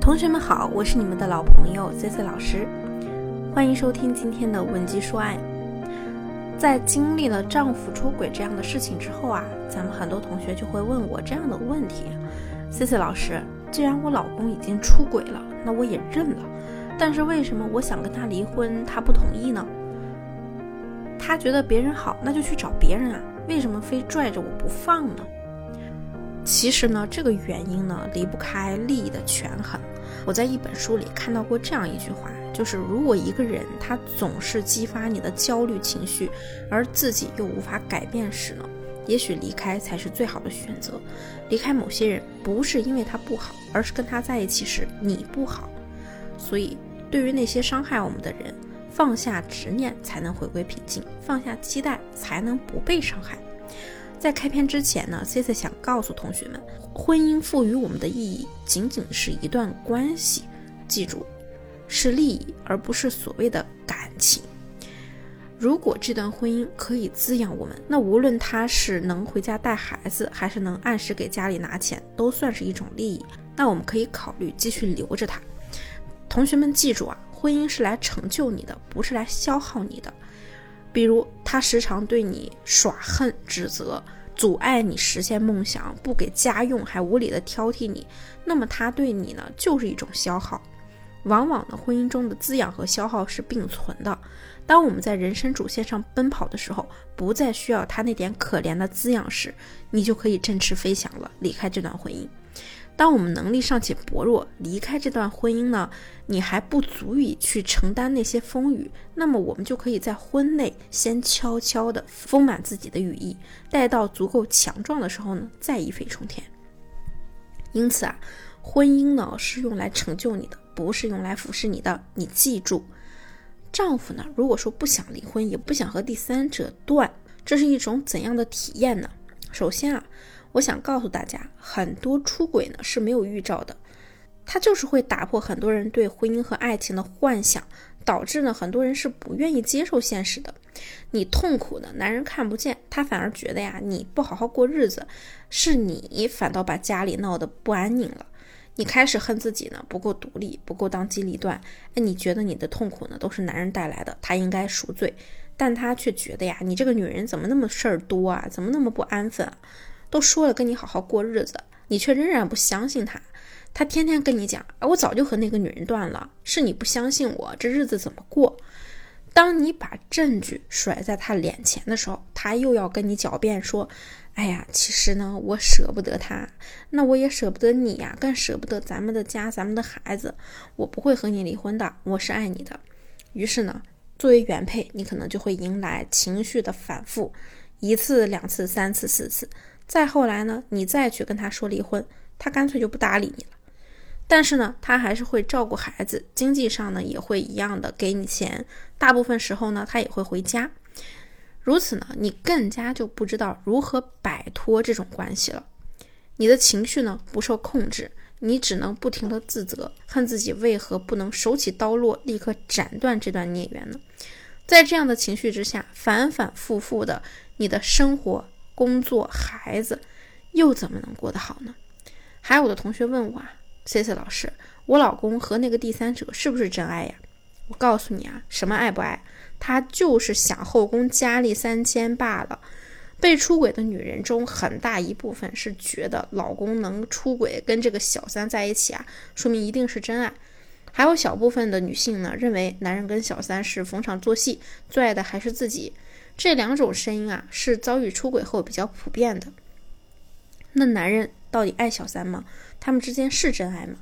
同学们好，我是你们的老朋友 C C 老师，欢迎收听今天的文姬说爱。在经历了丈夫出轨这样的事情之后啊，咱们很多同学就会问我这样的问题：C C 老师，既然我老公已经出轨了，那我也认了，但是为什么我想跟他离婚，他不同意呢？他觉得别人好，那就去找别人啊，为什么非拽着我不放呢？其实呢，这个原因呢离不开利益的权衡。我在一本书里看到过这样一句话，就是如果一个人他总是激发你的焦虑情绪，而自己又无法改变时呢，也许离开才是最好的选择。离开某些人不是因为他不好，而是跟他在一起时你不好。所以，对于那些伤害我们的人，放下执念才能回归平静，放下期待才能不被伤害。在开篇之前呢，C C 想告诉同学们，婚姻赋予我们的意义仅仅是一段关系，记住，是利益，而不是所谓的感情。如果这段婚姻可以滋养我们，那无论他是能回家带孩子，还是能按时给家里拿钱，都算是一种利益。那我们可以考虑继续留着他。同学们记住啊，婚姻是来成就你的，不是来消耗你的。比如他时常对你耍横、指责，阻碍你实现梦想，不给家用，还无理的挑剔你，那么他对你呢就是一种消耗。往往呢，婚姻中的滋养和消耗是并存的。当我们在人生主线上奔跑的时候，不再需要他那点可怜的滋养时，你就可以振翅飞翔了，离开这段婚姻。当我们能力尚且薄弱，离开这段婚姻呢，你还不足以去承担那些风雨，那么我们就可以在婚内先悄悄地丰满自己的羽翼，待到足够强壮的时候呢，再一飞冲天。因此啊，婚姻呢是用来成就你的，不是用来服侍你的。你记住，丈夫呢，如果说不想离婚，也不想和第三者断，这是一种怎样的体验呢？首先啊。我想告诉大家，很多出轨呢是没有预兆的，它就是会打破很多人对婚姻和爱情的幻想，导致呢很多人是不愿意接受现实的。你痛苦的男人看不见，他反而觉得呀你不好好过日子，是你反倒把家里闹得不安宁了。你开始恨自己呢不够独立，不够当机立断。哎，你觉得你的痛苦呢都是男人带来的，他应该赎罪，但他却觉得呀你这个女人怎么那么事儿多啊，怎么那么不安分？都说了跟你好好过日子，你却仍然不相信他。他天天跟你讲，我早就和那个女人断了，是你不相信我，这日子怎么过？当你把证据甩在他脸前的时候，他又要跟你狡辩说，哎呀，其实呢，我舍不得他，那我也舍不得你呀，更舍不得咱们的家，咱们的孩子，我不会和你离婚的，我是爱你的。于是呢，作为原配，你可能就会迎来情绪的反复，一次、两次、三次、四次。再后来呢，你再去跟他说离婚，他干脆就不搭理你了。但是呢，他还是会照顾孩子，经济上呢也会一样的给你钱。大部分时候呢，他也会回家。如此呢，你更加就不知道如何摆脱这种关系了。你的情绪呢不受控制，你只能不停的自责，恨自己为何不能手起刀落，立刻斩断这段孽缘呢？在这样的情绪之下，反反复复的，你的生活。工作、孩子，又怎么能过得好呢？还有的同学问我啊，C C 老师，我老公和那个第三者是不是真爱呀？我告诉你啊，什么爱不爱，他就是想后宫佳丽三千罢了。被出轨的女人中，很大一部分是觉得老公能出轨跟这个小三在一起啊，说明一定是真爱。还有小部分的女性呢，认为男人跟小三是逢场作戏，最爱的还是自己。这两种声音啊，是遭遇出轨后比较普遍的。那男人到底爱小三吗？他们之间是真爱吗？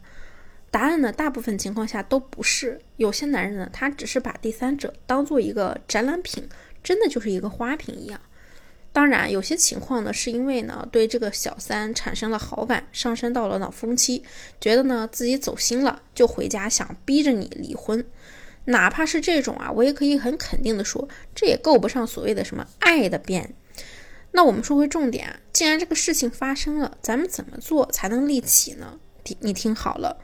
答案呢，大部分情况下都不是。有些男人呢，他只是把第三者当做一个展览品，真的就是一个花瓶一样。当然，有些情况呢，是因为呢，对这个小三产生了好感，上升到了脑风期，觉得呢自己走心了，就回家想逼着你离婚。哪怕是这种啊，我也可以很肯定的说，这也够不上所谓的什么爱的变。那我们说回重点啊，既然这个事情发生了，咱们怎么做才能立起呢？你听好了，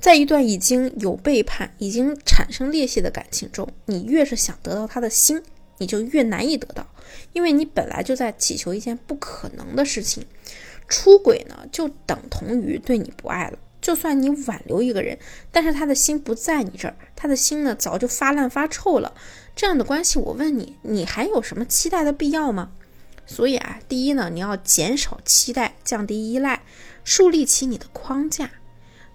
在一段已经有背叛、已经产生裂隙的感情中，你越是想得到他的心，你就越难以得到，因为你本来就在祈求一件不可能的事情。出轨呢，就等同于对你不爱了。就算你挽留一个人，但是他的心不在你这儿，他的心呢早就发烂发臭了。这样的关系，我问你，你还有什么期待的必要吗？所以啊，第一呢，你要减少期待，降低依赖，树立起你的框架。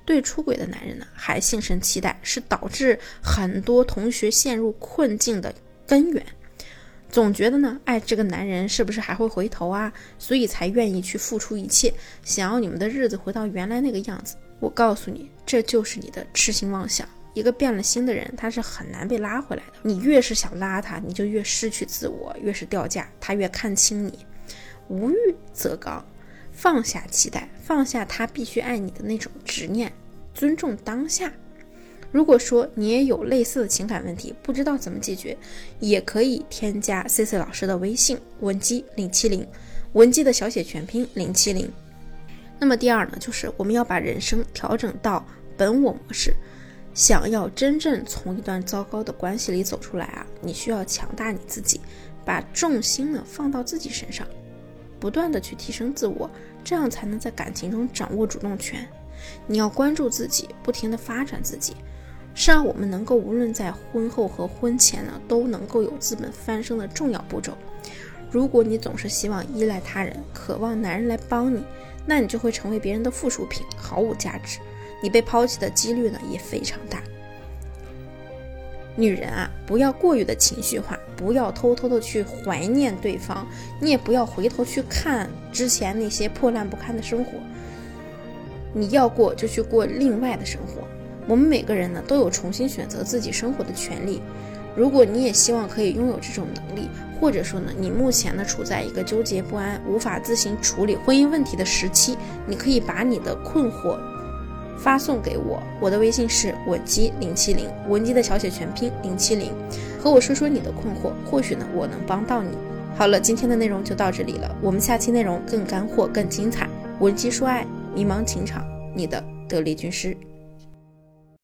对出轨的男人呢，还心生期待，是导致很多同学陷入困境的根源。总觉得呢，爱这个男人是不是还会回头啊？所以才愿意去付出一切，想要你们的日子回到原来那个样子。我告诉你，这就是你的痴心妄想。一个变了心的人，他是很难被拉回来的。你越是想拉他，你就越失去自我，越是掉价，他越看清你。无欲则刚。放下期待，放下他必须爱你的那种执念，尊重当下。如果说你也有类似的情感问题，不知道怎么解决，也可以添加 C C 老师的微信文姬零七零，文姬的小写全拼零七零。那么第二呢，就是我们要把人生调整到本我模式。想要真正从一段糟糕的关系里走出来啊，你需要强大你自己，把重心呢放到自己身上。不断的去提升自我，这样才能在感情中掌握主动权。你要关注自己，不停的发展自己，是让我们能够无论在婚后和婚前呢，都能够有资本翻身的重要步骤。如果你总是希望依赖他人，渴望男人来帮你，那你就会成为别人的附属品，毫无价值。你被抛弃的几率呢也非常大。女人啊，不要过于的情绪化，不要偷偷的去怀念对方，你也不要回头去看之前那些破烂不堪的生活。你要过就去过另外的生活。我们每个人呢都有重新选择自己生活的权利。如果你也希望可以拥有这种能力，或者说呢你目前呢处在一个纠结不安、无法自行处理婚姻问题的时期，你可以把你的困惑。发送给我，我的微信是文姬零七零，文姬的小写全拼零七零，和我说说你的困惑，或许呢我能帮到你。好了，今天的内容就到这里了，我们下期内容更干货更精彩。文姬说爱，迷茫情场，你的得力军师。